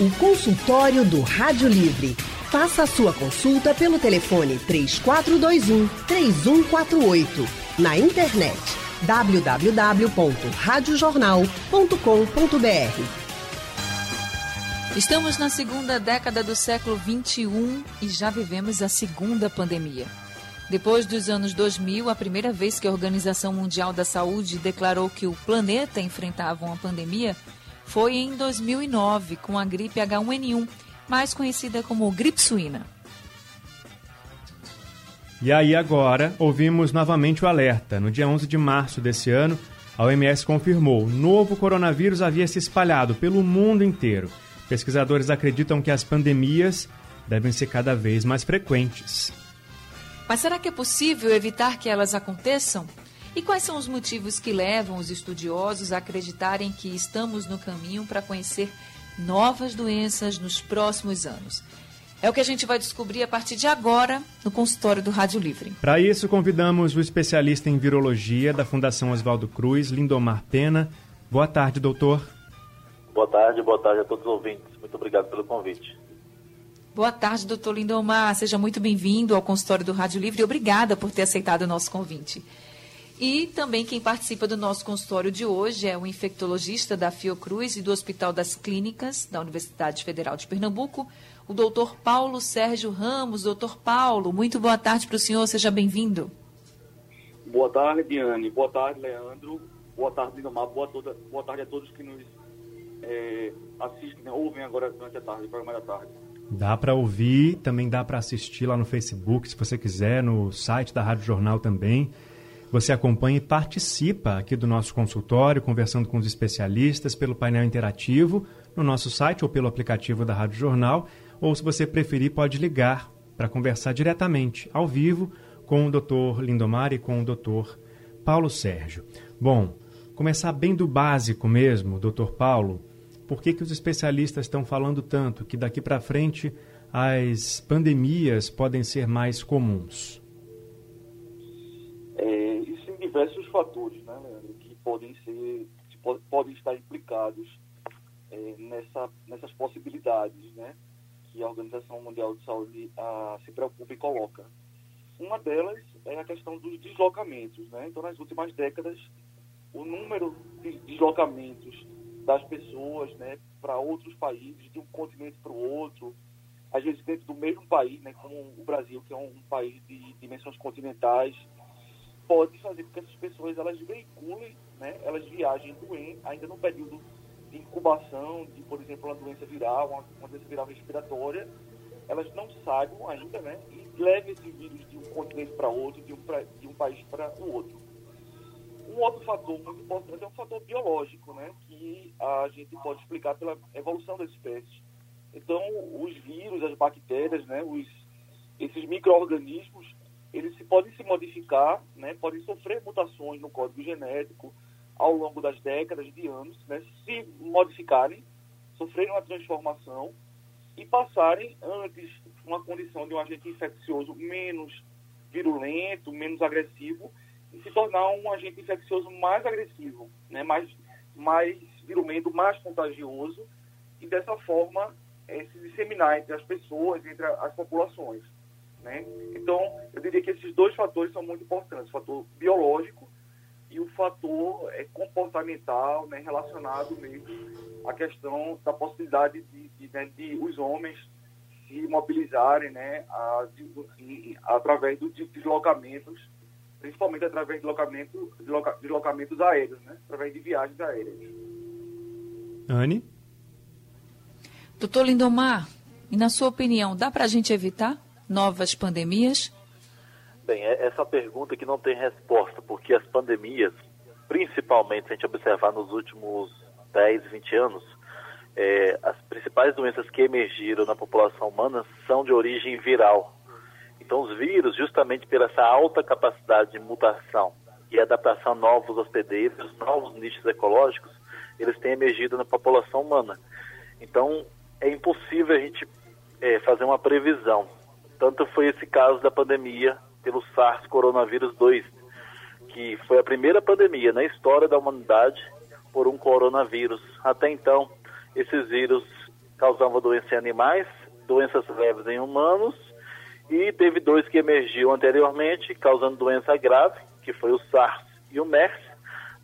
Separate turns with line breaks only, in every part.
O consultório do Rádio Livre. Faça a sua consulta pelo telefone 3421 3148. Na internet www.radiojornal.com.br.
Estamos na segunda década do século XXI e já vivemos a segunda pandemia. Depois dos anos 2000, a primeira vez que a Organização Mundial da Saúde declarou que o planeta enfrentava uma pandemia foi em 2009, com a gripe H1N1, mais conhecida como gripe suína.
E aí agora ouvimos novamente o alerta. No dia 11 de março desse ano, a OMS confirmou: o novo coronavírus havia se espalhado pelo mundo inteiro. Pesquisadores acreditam que as pandemias devem ser cada vez mais frequentes.
Mas será que é possível evitar que elas aconteçam? E quais são os motivos que levam os estudiosos a acreditarem que estamos no caminho para conhecer novas doenças nos próximos anos? É o que a gente vai descobrir a partir de agora no consultório do Rádio Livre.
Para isso, convidamos o especialista em virologia da Fundação Oswaldo Cruz, Lindomar Pena. Boa tarde, doutor.
Boa tarde, boa tarde a todos os ouvintes. Muito obrigado pelo convite.
Boa tarde, doutor Lindomar. Seja muito bem-vindo ao consultório do Rádio Livre e obrigada por ter aceitado o nosso convite. E também quem participa do nosso consultório de hoje é o infectologista da Fiocruz e do Hospital das Clínicas da Universidade Federal de Pernambuco, o doutor Paulo Sérgio Ramos. Doutor Paulo, muito boa tarde para o senhor, seja bem-vindo.
Boa tarde, Diane. Boa tarde, Leandro. Boa tarde, Lindomar. Boa, toda, boa tarde a todos que nos é, assistem, né, ouvem agora durante a tarde, o programa da tarde.
Dá para ouvir, também dá para assistir lá no Facebook, se você quiser, no site da Rádio Jornal também. Você acompanha e participa aqui do nosso consultório, conversando com os especialistas pelo painel interativo no nosso site ou pelo aplicativo da Rádio Jornal, ou se você preferir, pode ligar para conversar diretamente, ao vivo, com o Dr. Lindomar e com o Dr. Paulo Sérgio. Bom, começar bem do básico mesmo, Dr. Paulo por que, que os especialistas estão falando tanto que daqui para frente as pandemias podem ser mais comuns?
Diversos fatores, né, Leandro, que podem ser, que podem estar implicados é, nessa, nessas possibilidades, né, que a Organização Mundial de Saúde a, se preocupa e coloca. Uma delas é a questão dos deslocamentos, né? Então, nas últimas décadas, o número de deslocamentos das pessoas né, para outros países, de um continente para o outro, às vezes dentro do mesmo país, né, como o Brasil, que é um país de dimensões continentais, pode fazer com que essas pessoas elas veiculem, né, elas viajem doentes, ainda no período de incubação de, por exemplo, uma doença viral, uma, uma doença viral respiratória, elas não saibam ainda, né, e levem esse vírus de um continente para outro, de um, pra, de um país para o outro. Um outro fator muito importante é o fator biológico, né, que a gente pode explicar pela evolução das espécies. Então, os vírus, as bactérias, né, os, esses micro-organismos, eles podem se modificar, né, podem sofrer mutações no código genético ao longo das décadas de anos, né, se modificarem, sofrerem uma transformação e passarem antes uma condição de um agente infeccioso menos virulento, menos agressivo, e se tornar um agente infeccioso mais agressivo, né, mais, mais virulento, mais contagioso, e dessa forma é, se disseminar entre as pessoas, entre as populações. Né? Então, eu diria que esses dois fatores são muito importantes, o fator biológico e o fator é, comportamental, né, relacionado mesmo à questão da possibilidade de, de, né, de os homens se mobilizarem né, a, de, através dos deslocamentos principalmente através de deslocamento, deslocamentos aéreos, né? através de viagens aéreas.
Anne?
Doutor Lindomar, e na sua opinião, dá para a gente evitar novas pandemias?
Bem, é, essa pergunta que não tem resposta, porque as pandemias, principalmente se a gente observar nos últimos 10, 20 anos, é, as principais doenças que emergiram na população humana são de origem viral, então, os vírus, justamente pela essa alta capacidade de mutação e adaptação a novos hospedeiros, novos nichos ecológicos, eles têm emergido na população humana. Então, é impossível a gente é, fazer uma previsão. Tanto foi esse caso da pandemia pelo SARS coronavírus 2, que foi a primeira pandemia na história da humanidade por um coronavírus. Até então, esses vírus causava doença em animais, doenças leves em humanos, e teve dois que emergiu anteriormente, causando doença grave, que foi o SARS e o MERS,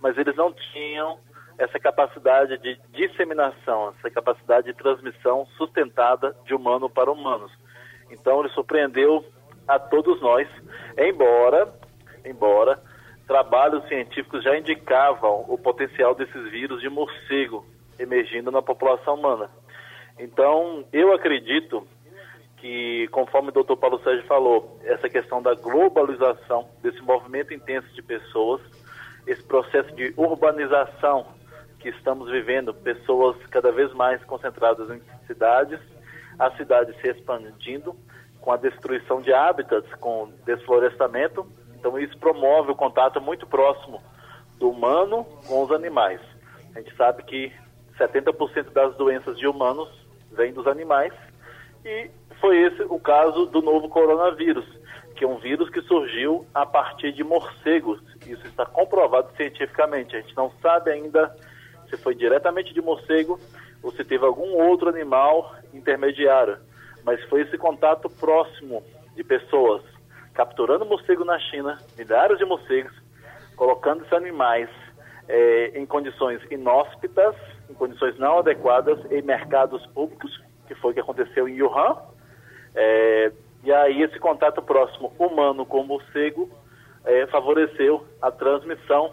mas eles não tinham essa capacidade de disseminação, essa capacidade de transmissão sustentada de humano para humanos. Então ele surpreendeu a todos nós, embora, embora trabalhos científicos já indicavam o potencial desses vírus de morcego emergindo na população humana. Então, eu acredito que, conforme o doutor Paulo Sérgio falou, essa questão da globalização, desse movimento intenso de pessoas, esse processo de urbanização que estamos vivendo, pessoas cada vez mais concentradas em cidades, a cidade se expandindo, com a destruição de hábitats, com desflorestamento. Então, isso promove o contato muito próximo do humano com os animais. A gente sabe que 70% das doenças de humanos vêm dos animais e foi esse o caso do novo coronavírus, que é um vírus que surgiu a partir de morcegos. Isso está comprovado cientificamente. A gente não sabe ainda se foi diretamente de morcego ou se teve algum outro animal intermediário, mas foi esse contato próximo de pessoas capturando morcego na China, milhares de morcegos, colocando esses animais é, em condições inóspitas, em condições não adequadas em mercados públicos, que foi o que aconteceu em Wuhan. É, e aí esse contato próximo humano com morcego é, favoreceu a transmissão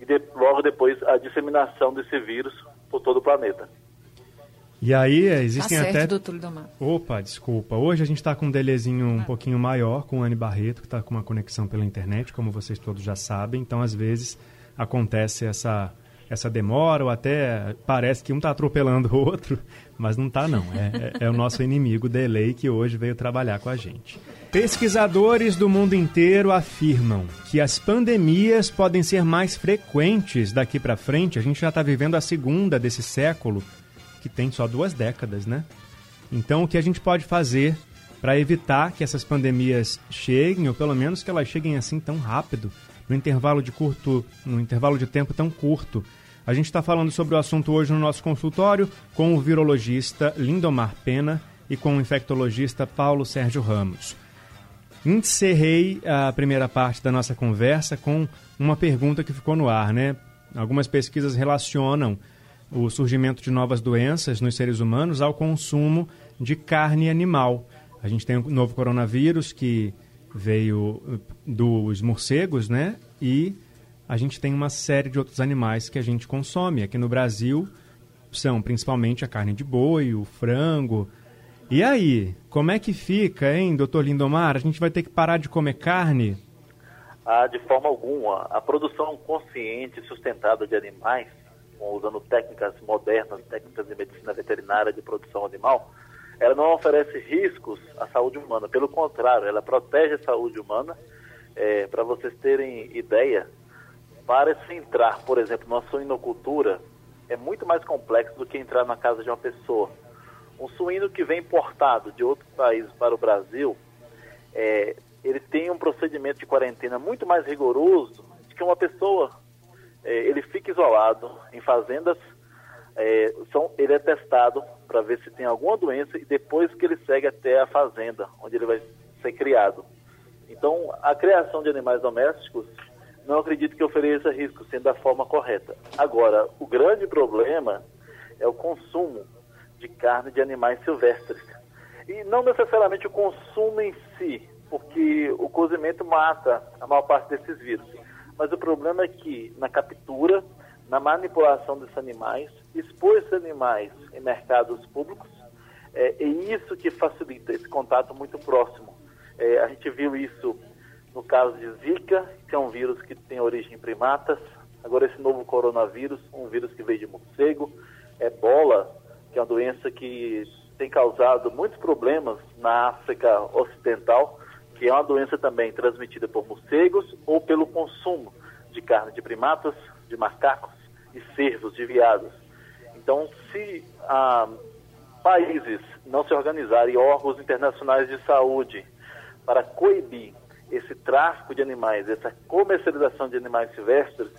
e de, logo depois a disseminação desse vírus por todo o planeta.
E aí existem
tá certo,
até.
doutor Lidomar.
Opa, desculpa. Hoje a gente está com um delezinho um pouquinho maior com o Anne Barreto, que está com uma conexão pela internet, como vocês todos já sabem. Então, às vezes, acontece essa, essa demora, ou até parece que um está atropelando o outro, mas não está não. É, é, é o nosso inimigo delay que hoje veio trabalhar com a gente. Pesquisadores do mundo inteiro afirmam que as pandemias podem ser mais frequentes daqui para frente. A gente já está vivendo a segunda desse século, que tem só duas décadas, né? Então, o que a gente pode fazer para evitar que essas pandemias cheguem, ou pelo menos que elas cheguem assim tão rápido, no intervalo de curto, no intervalo de tempo tão curto. A gente está falando sobre o assunto hoje no nosso consultório com o virologista Lindomar Pena e com o infectologista Paulo Sérgio Ramos. Encerrei a primeira parte da nossa conversa com uma pergunta que ficou no ar, né? Algumas pesquisas relacionam o surgimento de novas doenças nos seres humanos ao consumo de carne animal. A gente tem o novo coronavírus que veio uh, dos morcegos, né? E a gente tem uma série de outros animais que a gente consome. Aqui no Brasil são principalmente a carne de boi, o frango. E aí, como é que fica, hein, doutor Lindomar? A gente vai ter que parar de comer carne?
Ah, de forma alguma. A produção consciente e sustentável de animais, usando técnicas modernas, técnicas de medicina veterinária de produção animal, ela não oferece riscos à saúde humana. Pelo contrário, ela protege a saúde humana. É, Para vocês terem ideia, para se entrar, por exemplo, na suinocultura, é muito mais complexo do que entrar na casa de uma pessoa. Um suíno que vem importado de outro país para o Brasil, é, ele tem um procedimento de quarentena muito mais rigoroso do que uma pessoa. É, ele fica isolado em fazendas é, são, ele é testado para ver se tem alguma doença e depois que ele segue até a fazenda, onde ele vai ser criado. Então, a criação de animais domésticos, não acredito que ofereça risco, sendo da forma correta. Agora, o grande problema é o consumo de carne de animais silvestres. E não necessariamente o consumo em si, porque o cozimento mata a maior parte desses vírus. Mas o problema é que na captura na manipulação desses animais, expor esses animais em mercados públicos, é, é isso que facilita esse contato muito próximo. É, a gente viu isso no caso de Zika, que é um vírus que tem origem em primatas, agora esse novo coronavírus, um vírus que veio de morcego, Ebola, que é uma doença que tem causado muitos problemas na África Ocidental, que é uma doença também transmitida por morcegos ou pelo consumo de carne de primatas, de macacos, de cervos, de viados. Então, se ah, países não se organizarem, órgãos internacionais de saúde, para coibir esse tráfico de animais, essa comercialização de animais silvestres,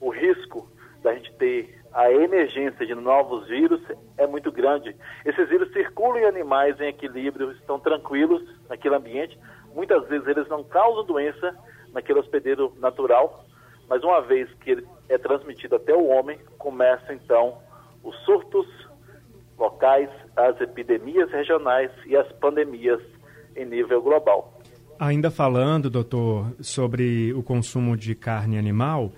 o risco da gente ter a emergência de novos vírus é muito grande. Esses vírus circulam em animais em equilíbrio, estão tranquilos naquele ambiente. Muitas vezes eles não causam doença naquele hospedeiro natural, mas uma vez que ele é transmitido até o homem, começam então os surtos locais, as epidemias regionais e as pandemias em nível global.
Ainda falando, doutor, sobre o consumo de carne animal,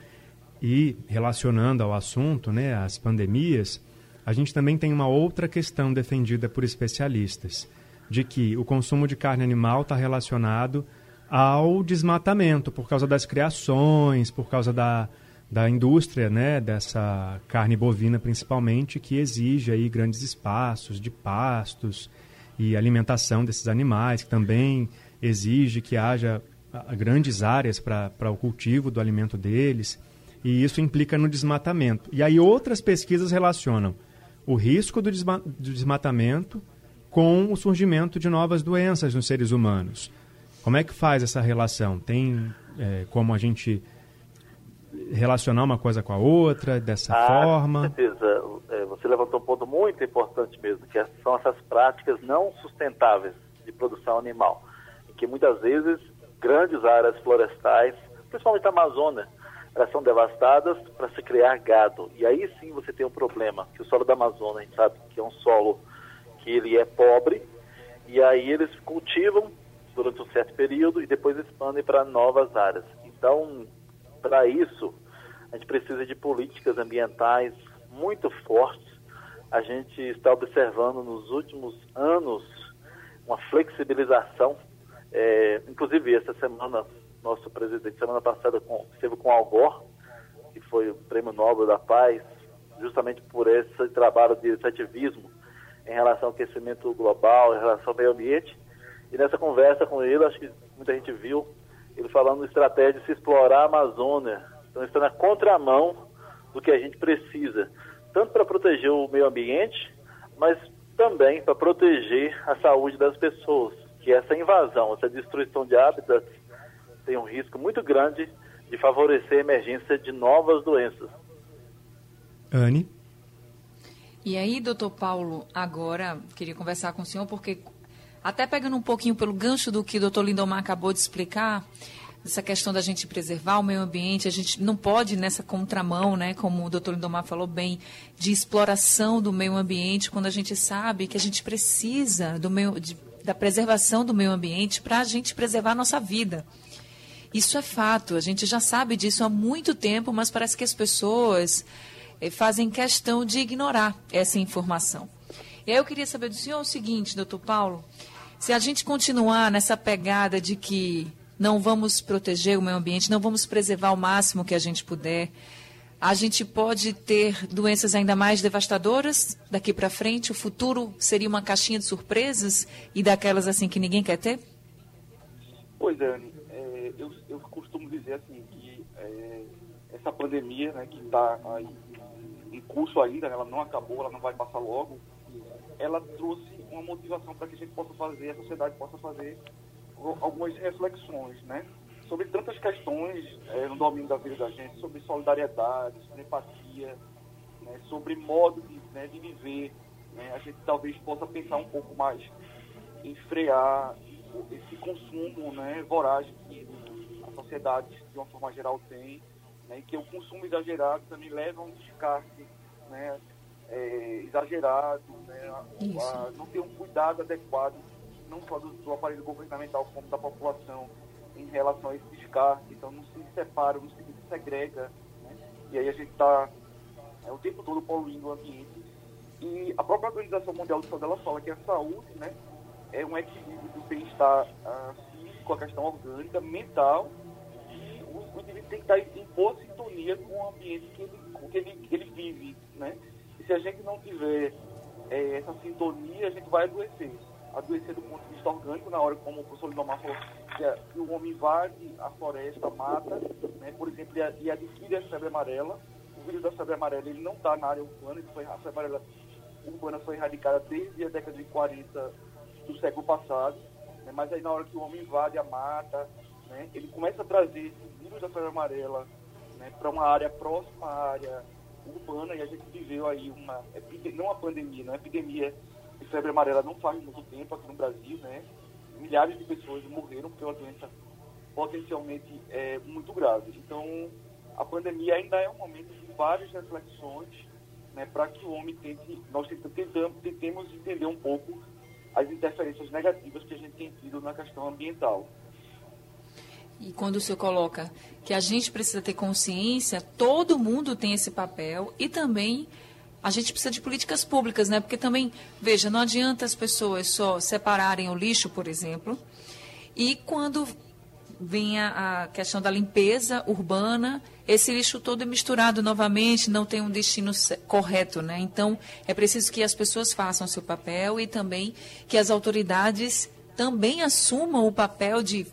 e relacionando ao assunto, né, as pandemias, a gente também tem uma outra questão defendida por especialistas, de que o consumo de carne animal está relacionado ao desmatamento, por causa das criações, por causa da, da indústria né, dessa carne bovina principalmente, que exige aí grandes espaços de pastos e alimentação desses animais, que também exige que haja ah, grandes áreas para o cultivo do alimento deles e isso implica no desmatamento. E aí outras pesquisas relacionam o risco do, desma do desmatamento com o surgimento de novas doenças nos seres humanos. Como é que faz essa relação? Tem é, como a gente relacionar uma coisa com a outra dessa
ah,
forma?
Com certeza. É, você levantou um ponto muito importante mesmo, que são essas práticas não sustentáveis de produção animal, em que muitas vezes grandes áreas florestais, principalmente a Amazônia, elas são devastadas para se criar gado. E aí sim você tem um problema, que o solo da Amazônia, a gente sabe que é um solo que ele é pobre, e aí eles cultivam durante um certo período e depois expandem para novas áreas. Então, para isso, a gente precisa de políticas ambientais muito fortes. A gente está observando nos últimos anos uma flexibilização, é, inclusive essa semana nosso presidente, semana passada, com, esteve com Al Gore, que foi o Prêmio Nobel da Paz, justamente por esse trabalho de ativismo em relação ao aquecimento global, em relação ao meio ambiente. E nessa conversa com ele, acho que muita gente viu, ele falando estratégia de se explorar a Amazônia. Então, está na contramão do que a gente precisa, tanto para proteger o meio ambiente, mas também para proteger a saúde das pessoas, que essa invasão, essa destruição de hábitats tem um risco muito grande de favorecer a emergência de novas doenças.
Anne?
E aí, doutor Paulo, agora queria conversar com o senhor, porque até pegando um pouquinho pelo gancho do que o doutor Lindomar acabou de explicar, essa questão da gente preservar o meio ambiente, a gente não pode nessa contramão, né, como o doutor Lindomar falou bem, de exploração do meio ambiente, quando a gente sabe que a gente precisa do meio, de, da preservação do meio ambiente para a gente preservar a nossa vida. Isso é fato, a gente já sabe disso há muito tempo, mas parece que as pessoas fazem questão de ignorar essa informação. E aí eu queria saber do senhor o seguinte, doutor Paulo, se a gente continuar nessa pegada de que não vamos proteger o meio ambiente, não vamos preservar o máximo que a gente puder, a gente pode ter doenças ainda mais devastadoras daqui para frente? O futuro seria uma caixinha de surpresas e daquelas assim que ninguém quer ter?
Pois é, eu, eu costumo dizer assim que é, essa pandemia, né, que está em curso ainda, ela não acabou, ela não vai passar logo, ela trouxe uma motivação para que a gente possa fazer, a sociedade possa fazer algumas reflexões, né? Sobre tantas questões é, no domínio da vida da gente, sobre solidariedade, sobre empatia, né? sobre modo de, né, de viver. Né? A gente talvez possa pensar um pouco mais em frear esse consumo né, voraz que sociedades, de uma forma geral, têm, né, e que o consumo exagerado também leva a um descarte né, é, exagerado, né, a, a, não ter um cuidado adequado, não só do, do, aparelho governamental, como da população, em relação a esse descarte. Então, não se separa, não se segrega. Né, e aí a gente está é, o tempo todo poluindo o ambiente. E a própria Organização Mundial de Saúde ela fala que a saúde né, é um equilíbrio do bem-estar ah, físico, a questão orgânica, mental o indivíduo tem que estar em boa sintonia com o ambiente que ele, que ele, que ele vive, né? E se a gente não tiver é, essa sintonia, a gente vai adoecer. Adoecer do ponto de vista orgânico, na hora como o professor Lindomar falou, que, que, o homem invade a floresta, mata, né? por exemplo, e, adquire a febre amarela. O vírus da febre amarela ele não está na área urbana, ele foi, a febre amarela urbana foi erradicada desde a década de 40 do século passado, né? mas aí na hora que o homem invade a mata, né? ele começa a trazer vírus da febre amarela né, para uma área próxima à área urbana e a gente viveu aí uma, não uma pandemia, uma epidemia de febre amarela não faz muito tempo aqui no Brasil, né? Milhares de pessoas morreram uma doença potencialmente é, muito grave. Então, a pandemia ainda é um momento de várias reflexões né, para que o homem tente, nós tentamos, tentemos entender um pouco as interferências negativas que a gente tem tido na questão ambiental.
E quando o senhor coloca que a gente precisa ter consciência, todo mundo tem esse papel e também a gente precisa de políticas públicas, né? Porque também, veja, não adianta as pessoas só separarem o lixo, por exemplo, e quando vem a, a questão da limpeza urbana, esse lixo todo é misturado novamente, não tem um destino correto, né? Então, é preciso que as pessoas façam seu papel e também que as autoridades também assumam o papel de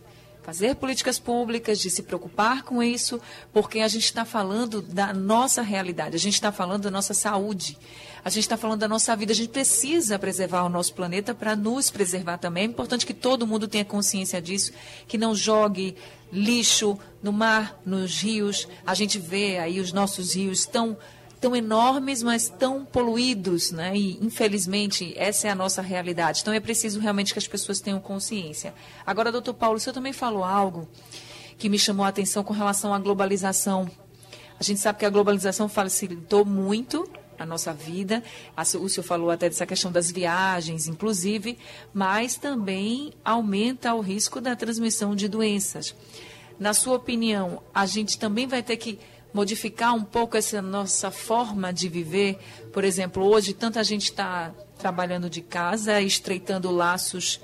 fazer políticas públicas, de se preocupar com isso, porque a gente está falando da nossa realidade, a gente está falando da nossa saúde, a gente está falando da nossa vida, a gente precisa preservar o nosso planeta para nos preservar também. É importante que todo mundo tenha consciência disso, que não jogue lixo no mar, nos rios. A gente vê aí os nossos rios tão tão enormes, mas tão poluídos, né? E infelizmente essa é a nossa realidade. Então é preciso realmente que as pessoas tenham consciência. Agora, doutor Paulo, o senhor também falou algo que me chamou a atenção com relação à globalização. A gente sabe que a globalização facilitou muito a nossa vida. O senhor falou até dessa questão das viagens, inclusive, mas também aumenta o risco da transmissão de doenças. Na sua opinião, a gente também vai ter que modificar um pouco essa nossa forma de viver. Por exemplo, hoje tanta gente está trabalhando de casa, estreitando laços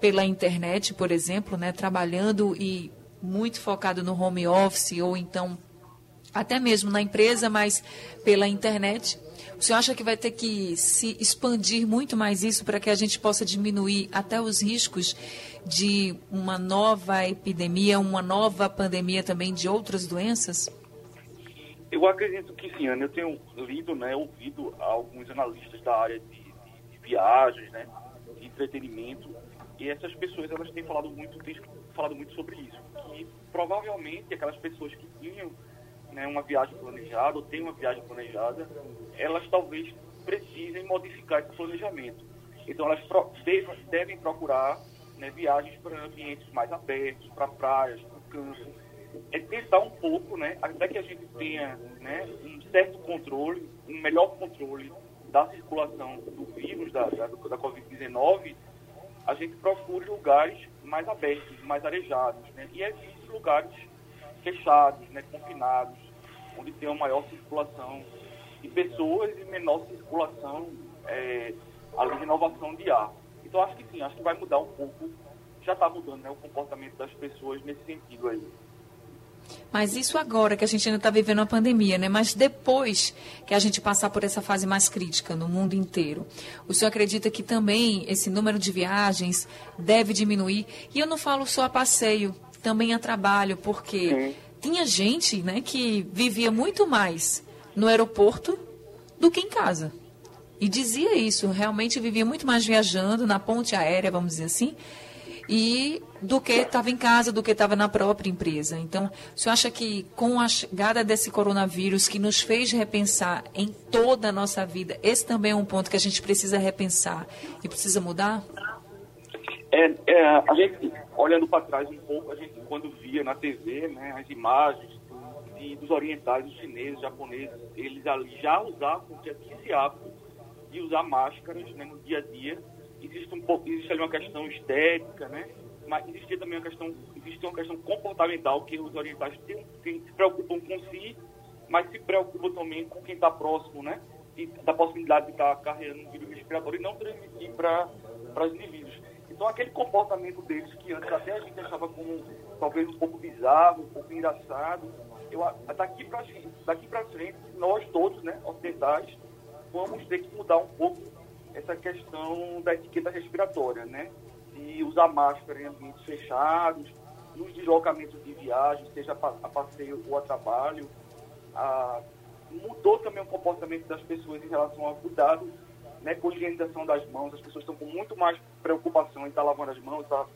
pela internet, por exemplo, né, trabalhando e muito focado no home office ou então até mesmo na empresa, mas pela internet. O senhor acha que vai ter que se expandir muito mais isso para que a gente possa diminuir até os riscos de uma nova epidemia, uma nova pandemia também de outras doenças?
Eu acredito que sim, Ana. Eu tenho lido, né, ouvido alguns analistas da área de, de, de viagens, né, de entretenimento, e essas pessoas elas têm falado muito, têm falado muito sobre isso. Que provavelmente aquelas pessoas que tinham né, uma viagem planejada ou têm uma viagem planejada, elas talvez precisem modificar esse planejamento. Então elas pro, devem, devem procurar né, viagens para ambientes mais abertos, para praias, para campo é tentar um pouco, né, até que a gente tenha né, um certo controle, um melhor controle da circulação do vírus, da, da, da Covid-19, a gente procure lugares mais abertos, mais arejados, né, e evite lugares fechados, né, confinados, onde tem uma maior circulação de pessoas e menor circulação é, de renovação de ar. Então acho que sim, acho que vai mudar um pouco, já está mudando né, o comportamento das pessoas nesse sentido aí.
Mas isso agora que a gente ainda está vivendo a pandemia, né? Mas depois que a gente passar por essa fase mais crítica no mundo inteiro, o senhor acredita que também esse número de viagens deve diminuir? E eu não falo só a passeio, também a trabalho, porque Sim. tinha gente, né, que vivia muito mais no aeroporto do que em casa. E dizia isso, realmente vivia muito mais viajando na ponte aérea, vamos dizer assim, e do que estava em casa, do que estava na própria empresa. Então, o senhor acha que com a chegada desse coronavírus que nos fez repensar em toda a nossa vida, esse também é um ponto que a gente precisa repensar e precisa mudar?
É, é a gente, olhando para trás um pouco, a gente quando via na TV né, as imagens de, dos orientais, dos chineses, japoneses, eles ali já usavam, já tinha esse hábito de usar máscaras né, no dia a dia existe um pouco, existe ali uma questão estética, né? Mas existe também uma questão, existe uma questão comportamental que os orientais têm, têm, se preocupam com si, mas se preocupam também com quem está próximo, né? E da possibilidade de estar tá carregando um vírus respiratório e não transmitir para os indivíduos. Então, aquele comportamento deles, que antes até a gente achava como talvez um pouco bizarro, um pouco engraçado, eu, daqui para daqui frente, nós todos, né, ocidentais, vamos ter que mudar um pouco essa questão da etiqueta respiratória, né? De usar máscara em ambientes fechados, nos deslocamentos de viagem, seja a passeio ou a trabalho. Ah, mudou também o comportamento das pessoas em relação ao cuidado né, com a higienização das mãos. As pessoas estão com muito mais preocupação em estar lavando as mãos, estar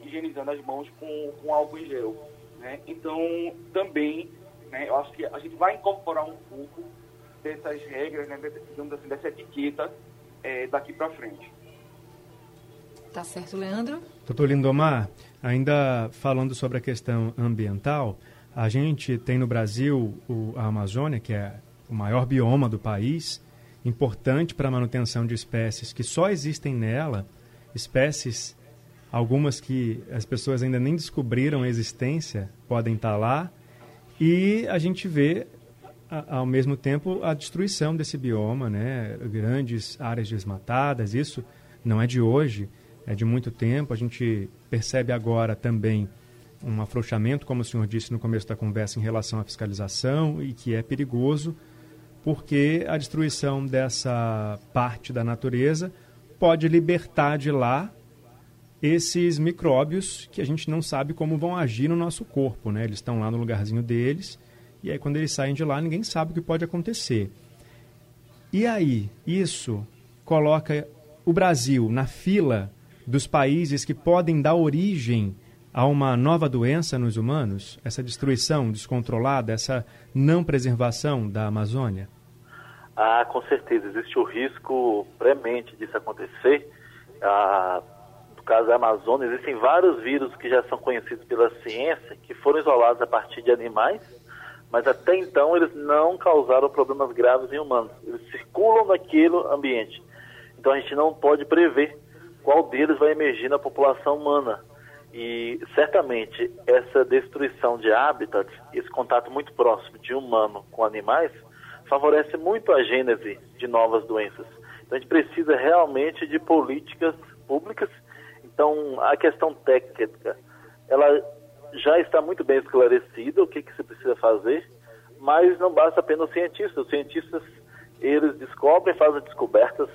higienizando as mãos com, com álcool em gel. Né? Então, também, né, eu acho que a gente vai incorporar um pouco dessas regras, né, digamos assim, dessa etiqueta é, daqui para frente.
Tá certo, Leandro?
Doutor Lindomar, ainda falando sobre a questão ambiental, a gente tem no Brasil o, a Amazônia, que é o maior bioma do país, importante para a manutenção de espécies que só existem nela, espécies, algumas que as pessoas ainda nem descobriram a existência, podem estar tá lá, e a gente vê ao mesmo tempo a destruição desse bioma, né? grandes áreas desmatadas, isso não é de hoje, é de muito tempo. A gente percebe agora também um afrouxamento, como o senhor disse no começo da conversa, em relação à fiscalização e que é perigoso, porque a destruição dessa parte da natureza pode libertar de lá esses micróbios que a gente não sabe como vão agir no nosso corpo, né? Eles estão lá no lugarzinho deles e aí quando eles saem de lá ninguém sabe o que pode acontecer. E aí, isso coloca o Brasil na fila dos países que podem dar origem a uma nova doença nos humanos? Essa destruição descontrolada, essa não preservação da Amazônia?
Ah, com certeza. Existe o risco premente disso acontecer. Ah, no caso da Amazônia, existem vários vírus que já são conhecidos pela ciência, que foram isolados a partir de animais, mas até então eles não causaram problemas graves em humanos. Eles circulam naquele ambiente. Então a gente não pode prever qual deles vai emergir na população humana. E certamente essa destruição de hábitats, esse contato muito próximo de humano com animais, favorece muito a gênese de novas doenças. Então a gente precisa realmente de políticas públicas. Então a questão técnica, ela já está muito bem esclarecida o que, que se precisa fazer, mas não basta apenas os cientistas. Os cientistas, eles descobrem, fazem descobertas,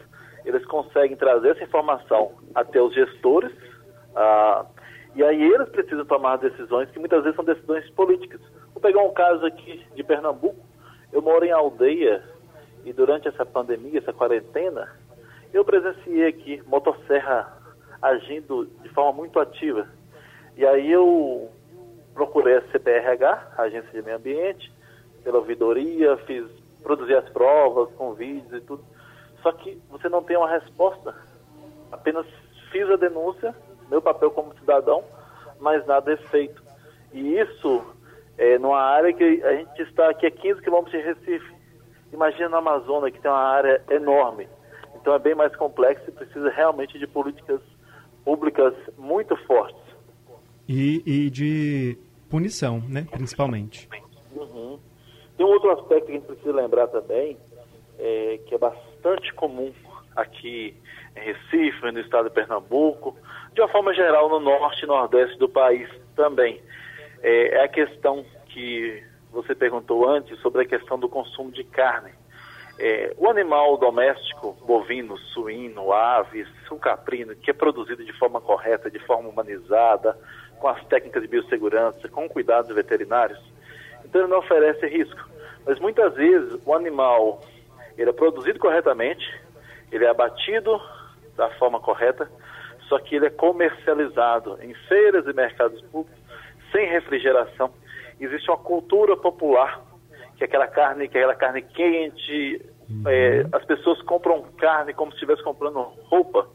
eles conseguem trazer essa informação até os gestores, ah, e aí eles precisam tomar decisões que muitas vezes são decisões políticas. Vou pegar um caso aqui de Pernambuco. Eu moro em aldeia e durante essa pandemia, essa quarentena, eu presenciei aqui motosserra agindo de forma muito ativa. E aí eu procurei a CPRH, a Agência de Meio Ambiente, pela ouvidoria, fiz, produzi as provas com vídeos e tudo. Só que você não tem uma resposta. Apenas fiz a denúncia, meu papel como cidadão, mas nada é feito. E isso é numa área que a gente está aqui a 15 quilômetros de Recife. Imagina na Amazônia, que tem uma área enorme. Então é bem mais complexo e precisa realmente de políticas públicas muito fortes.
E, e de punição, né? Principalmente.
Uhum. Tem um outro aspecto que a gente precisa lembrar também, é, que é bastante comum aqui em Recife, no estado de Pernambuco, de uma forma geral no norte e nordeste do país também. É, é a questão que você perguntou antes sobre a questão do consumo de carne. É, o animal doméstico, bovino, suíno, ave, sucaprino, que é produzido de forma correta, de forma humanizada, com as técnicas de biossegurança, com cuidados veterinários, então ele não oferece risco. Mas muitas vezes o animal ele é produzido corretamente, ele é abatido da forma correta, só que ele é comercializado em feiras e mercados públicos sem refrigeração. Existe uma cultura popular que é aquela carne, que é aquela carne quente, uhum. é, as pessoas compram carne como se estivesse comprando roupa,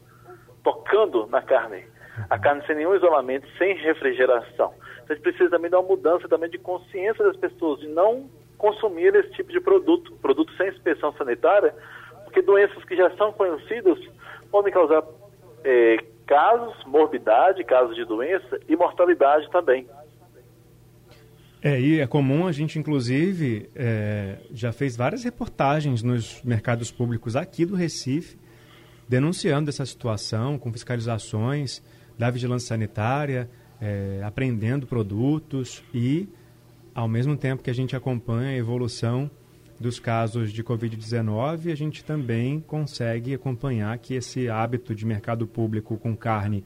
tocando na carne. A carne sem nenhum isolamento, sem refrigeração. Então, a gente precisa também dar uma mudança também de consciência das pessoas, de não consumir esse tipo de produto, produto sem inspeção sanitária, porque doenças que já são conhecidas podem causar é, casos, morbidade, casos de doença e mortalidade também.
É, e é comum a gente, inclusive, é, já fez várias reportagens nos mercados públicos aqui do Recife, denunciando essa situação, com fiscalizações da vigilância sanitária, é, apreendendo produtos e ao mesmo tempo que a gente acompanha a evolução dos casos de Covid-19, a gente também consegue acompanhar que esse hábito de mercado público com carne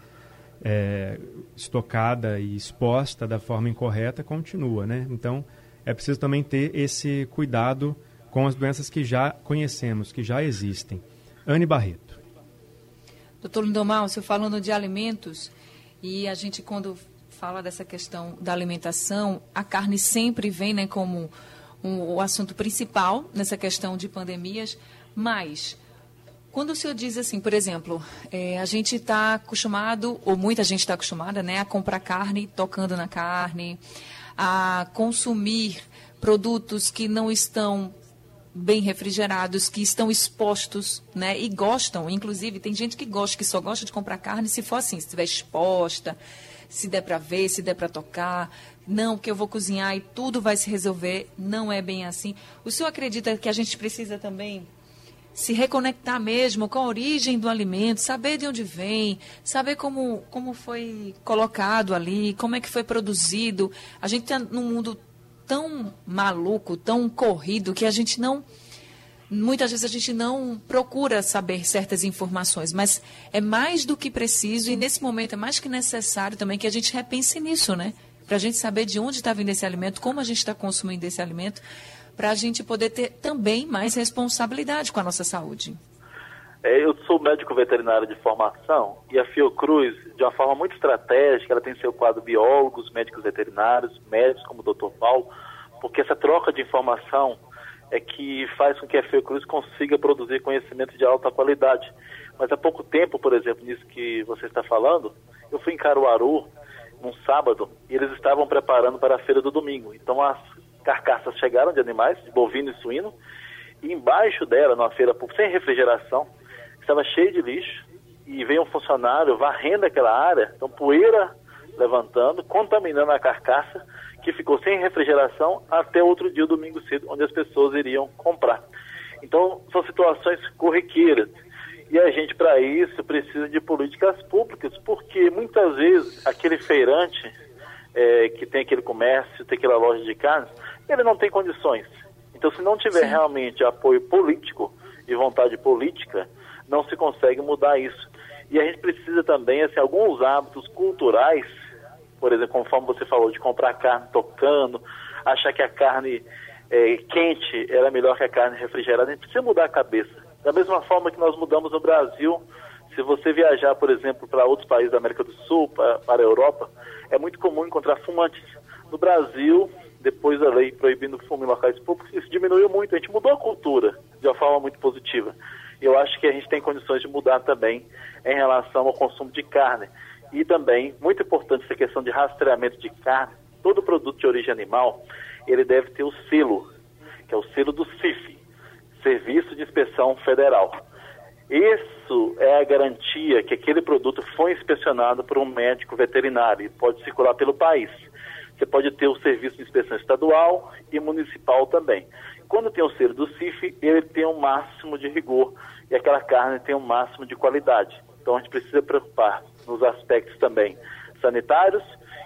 é, estocada e exposta da forma incorreta continua, né? Então, é preciso também ter esse cuidado com as doenças que já conhecemos, que já existem. Anne Barreto.
Doutor Lindomar, o falando de alimentos, e a gente quando fala dessa questão da alimentação, a carne sempre vem né, como um, o assunto principal nessa questão de pandemias, mas quando o senhor diz assim, por exemplo, é, a gente está acostumado, ou muita gente está acostumada, né, a comprar carne tocando na carne, a consumir produtos que não estão bem refrigerados, que estão expostos, né? E gostam, inclusive, tem gente que gosta, que só gosta de comprar carne se for assim, se estiver exposta, se der para ver, se der para tocar. Não, que eu vou cozinhar e tudo vai se resolver. Não é bem assim. O senhor acredita que a gente precisa também se reconectar mesmo com a origem do alimento, saber de onde vem, saber como, como foi colocado ali, como é que foi produzido. A gente está num mundo tão maluco, tão corrido, que a gente não. Muitas vezes a gente não procura saber certas informações, mas é mais do que preciso e nesse momento é mais que necessário também que a gente repense nisso, né? Para a gente saber de onde está vindo esse alimento, como a gente está consumindo esse alimento, para a gente poder ter também mais responsabilidade com a nossa saúde.
É, eu sou médico veterinário de formação e a Fiocruz, de uma forma muito estratégica, ela tem seu quadro biólogos, médicos veterinários, médicos como o Dr. Paulo, porque essa troca de informação é que faz com que a Fiocruz consiga produzir conhecimento de alta qualidade. Mas há pouco tempo, por exemplo, nisso que você está falando, eu fui em Caruaru num sábado e eles estavam preparando para a feira do domingo. Então as carcaças chegaram de animais, de bovino e suíno, e embaixo dela, numa feira sem refrigeração, estava cheio de lixo e veio um funcionário varrendo aquela área, então poeira levantando, contaminando a carcaça, que ficou sem refrigeração até outro dia, domingo cedo, onde as pessoas iriam comprar. Então, são situações corriqueiras. E a gente, para isso, precisa de políticas públicas, porque muitas vezes aquele feirante é, que tem aquele comércio, tem aquela loja de carnes, ele não tem condições. Então, se não tiver Sim. realmente apoio político e vontade política, não se consegue mudar isso. E a gente precisa também, assim, alguns hábitos culturais, por exemplo, conforme você falou, de comprar carne tocando, achar que a carne é, quente era melhor que a carne refrigerada, a gente precisa mudar a cabeça. Da mesma forma que nós mudamos no Brasil, se você viajar, por exemplo, para outros países da América do Sul, para, para a Europa, é muito comum encontrar fumantes. No Brasil, depois da lei proibindo fumo em locais públicos, isso diminuiu muito. A gente mudou a cultura de uma forma muito positiva. Eu acho que a gente tem condições de mudar também em relação ao consumo de carne. E também, muito importante essa questão de rastreamento de carne, todo produto de origem animal, ele deve ter o selo, que é o selo do CIF, Serviço de Inspeção Federal. Isso é a garantia que aquele produto foi inspecionado por um médico veterinário e pode circular pelo país. Você pode ter o serviço de inspeção estadual e municipal também. Quando tem o selo do CIF, ele tem um máximo de rigor e aquela carne tem um máximo de qualidade. Então a gente precisa preocupar nos aspectos também sanitários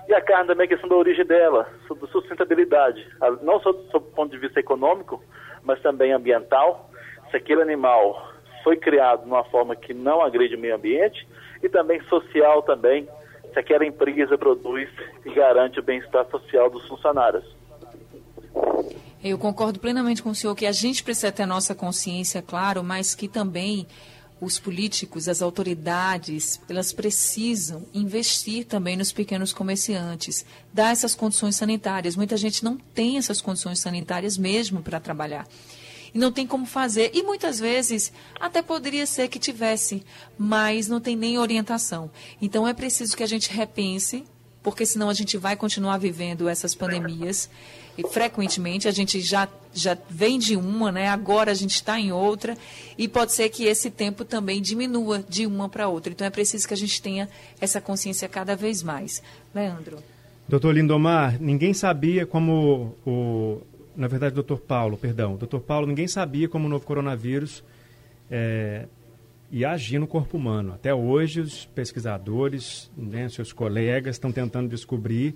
e a carne também a questão da origem dela, sobre sustentabilidade, não só do ponto de vista econômico, mas também ambiental. Se aquele animal foi criado de uma forma que não agride o meio ambiente e também social também, se aquela empresa produz e garante o bem-estar social dos funcionários.
Eu concordo plenamente com o senhor que a gente precisa ter a nossa consciência, claro, mas que também os políticos, as autoridades, elas precisam investir também nos pequenos comerciantes, dar essas condições sanitárias. Muita gente não tem essas condições sanitárias mesmo para trabalhar. E não tem como fazer. E muitas vezes até poderia ser que tivesse, mas não tem nem orientação. Então é preciso que a gente repense, porque senão a gente vai continuar vivendo essas pandemias e frequentemente a gente já, já vem de uma, né? agora a gente está em outra, e pode ser que esse tempo também diminua de uma para outra. Então é preciso que a gente tenha essa consciência cada vez mais. Leandro.
Doutor Lindomar, ninguém sabia como o. Na verdade, doutor Paulo, perdão. Doutor Paulo, ninguém sabia como o novo coronavírus é, ia agir no corpo humano. Até hoje, os pesquisadores, né, seus colegas, estão tentando descobrir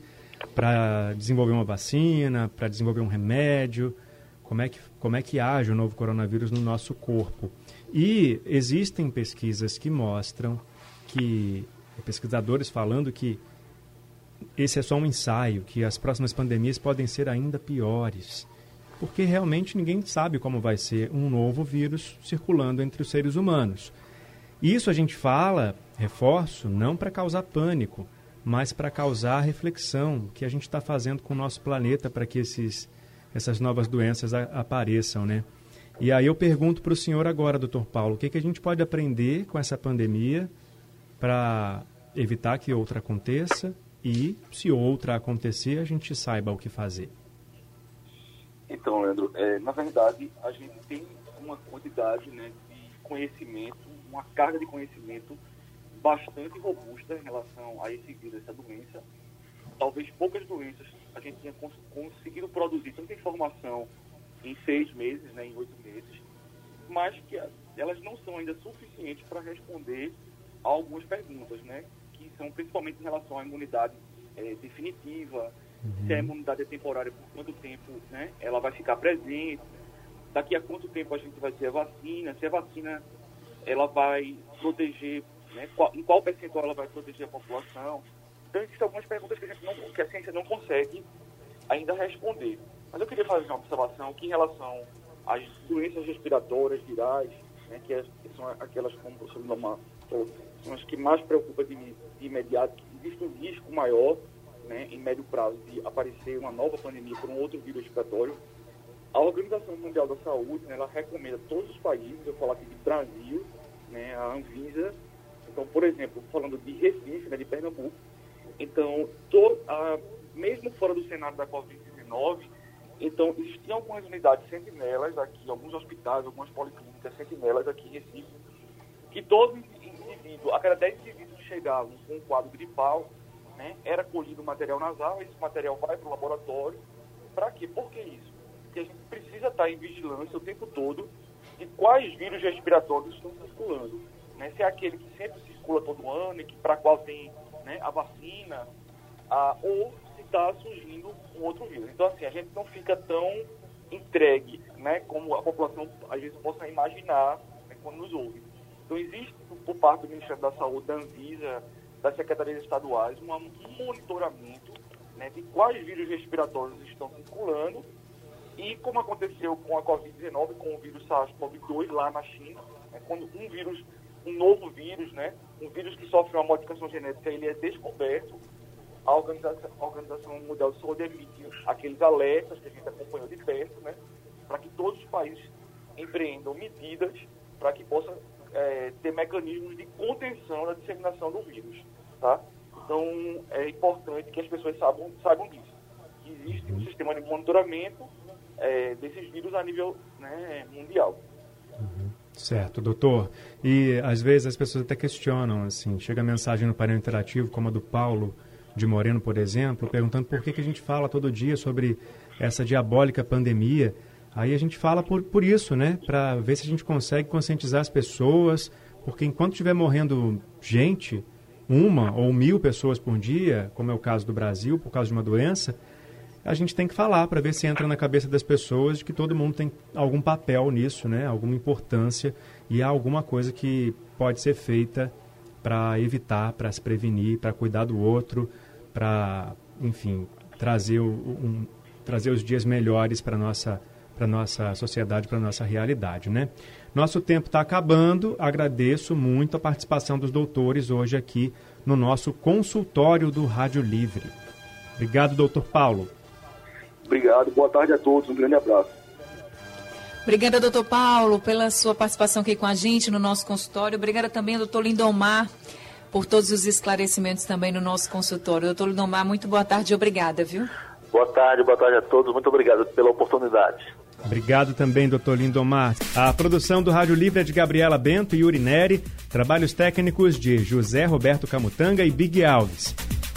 para desenvolver uma vacina, para desenvolver um remédio, como é, que, como é que age o novo coronavírus no nosso corpo. E existem pesquisas que mostram que, pesquisadores falando que esse é só um ensaio, que as próximas pandemias podem ser ainda piores, porque realmente ninguém sabe como vai ser um novo vírus circulando entre os seres humanos. Isso a gente fala, reforço, não para causar pânico, mas para causar reflexão, o que a gente está fazendo com o nosso planeta para que esses essas novas doenças a, apareçam, né? E aí eu pergunto para o senhor agora, doutor Paulo, o que, que a gente pode aprender com essa pandemia para evitar que outra aconteça e, se outra acontecer, a gente saiba o que fazer?
Então, Leandro, é, na verdade, a gente tem uma quantidade né, de conhecimento, uma carga de conhecimento bastante robusta em relação a esse vírus, essa doença. Talvez poucas doenças a gente tenha cons conseguido produzir tanta informação em seis meses, né, em oito meses, mas que elas não são ainda suficientes para responder a algumas perguntas, né, que são principalmente em relação à imunidade é, definitiva, uhum. se a imunidade é temporária, por quanto tempo né, ela vai ficar presente, daqui a quanto tempo a gente vai ter a vacina, se a vacina ela vai proteger, né, qual, em qual percentual ela vai proteger a população. Então, existem algumas perguntas que a, não, que a ciência não consegue ainda responder. Mas eu queria fazer uma observação que em relação às doenças respiratórias virais, né, que, é, que, são aquelas, como o professor Lomar falou, são as que mais preocupam de, de imediato, existe um risco maior, né, em médio prazo, de aparecer uma nova pandemia por um outro vírus respiratório. A Organização Mundial da Saúde, né, ela recomenda todos os países, eu falar aqui de Brasil, né, a Anvisa, então, por exemplo, falando de Recife, né, de Pernambuco, então, to, a, mesmo fora do cenário da Covid-19, então, existiam algumas unidades sentinelas aqui, alguns hospitais, algumas policlínicas sentinelas aqui em Recife, que todo indivíduo, a cada 10 indivíduos que chegavam com um quadro gripal, né, era colhido material nasal, esse material vai para o laboratório. Para quê? Por que isso? Porque a gente precisa estar em vigilância o tempo todo de quais vírus respiratórios estão circulando. Né? Se é aquele que sempre circula todo ano e que para qual tem né, a vacina, a, ou se está surgindo um outro vírus. Então, assim, a gente não fica tão entregue né, como a população às vezes possa imaginar né, quando nos ouve. Então, existe, por parte do Ministério da Saúde, da Anvisa, das secretarias estaduais, um monitoramento né, de quais vírus respiratórios estão circulando e como aconteceu com a Covid-19, com o vírus SARS-CoV-2 lá na China, né, quando um vírus, um novo vírus, né, um vírus que sofre uma modificação genética, ele é descoberto, a Organização, a Organização Mundial de Saúde emite aqueles alertas que a gente acompanhou de perto, né, para que todos os países empreendam medidas para que possa é, ter mecanismos de contenção da disseminação do vírus. Tá? Então, é importante que as pessoas saibam, saibam disso. Existe um sistema de monitoramento é, desses vírus a nível né, mundial.
Uhum. Certo, doutor. E às vezes as pessoas até questionam, assim, chega mensagem no painel interativo, como a do Paulo de Moreno, por exemplo, perguntando por que, que a gente fala todo dia sobre essa diabólica pandemia. Aí a gente fala por, por isso, né? Para ver se a gente consegue conscientizar as pessoas, porque enquanto estiver morrendo gente, uma ou mil pessoas por dia, como é o caso do Brasil, por causa de uma doença, a gente tem que falar para ver se entra na cabeça das pessoas de que todo mundo tem algum papel nisso, né? alguma importância e há alguma coisa que pode ser feita para evitar, para se prevenir, para cuidar do outro, para, enfim, trazer, um, trazer os dias melhores para a nossa para nossa sociedade, para nossa realidade, né? Nosso tempo está acabando. Agradeço muito a participação dos doutores hoje aqui no nosso consultório do Rádio Livre. Obrigado, doutor Paulo.
Obrigado. Boa tarde a todos. Um grande abraço.
Obrigada, doutor Paulo, pela sua participação aqui com a gente no nosso consultório. Obrigada também, doutor Lindomar, por todos os esclarecimentos também no nosso consultório. Doutor Lindomar, muito boa tarde e obrigada, viu?
Boa tarde, boa tarde a todos. Muito obrigado pela oportunidade.
Obrigado também, doutor Lindomar. A produção do Rádio Livre é de Gabriela Bento e Urineri, trabalhos técnicos de José Roberto Camutanga e Big Alves.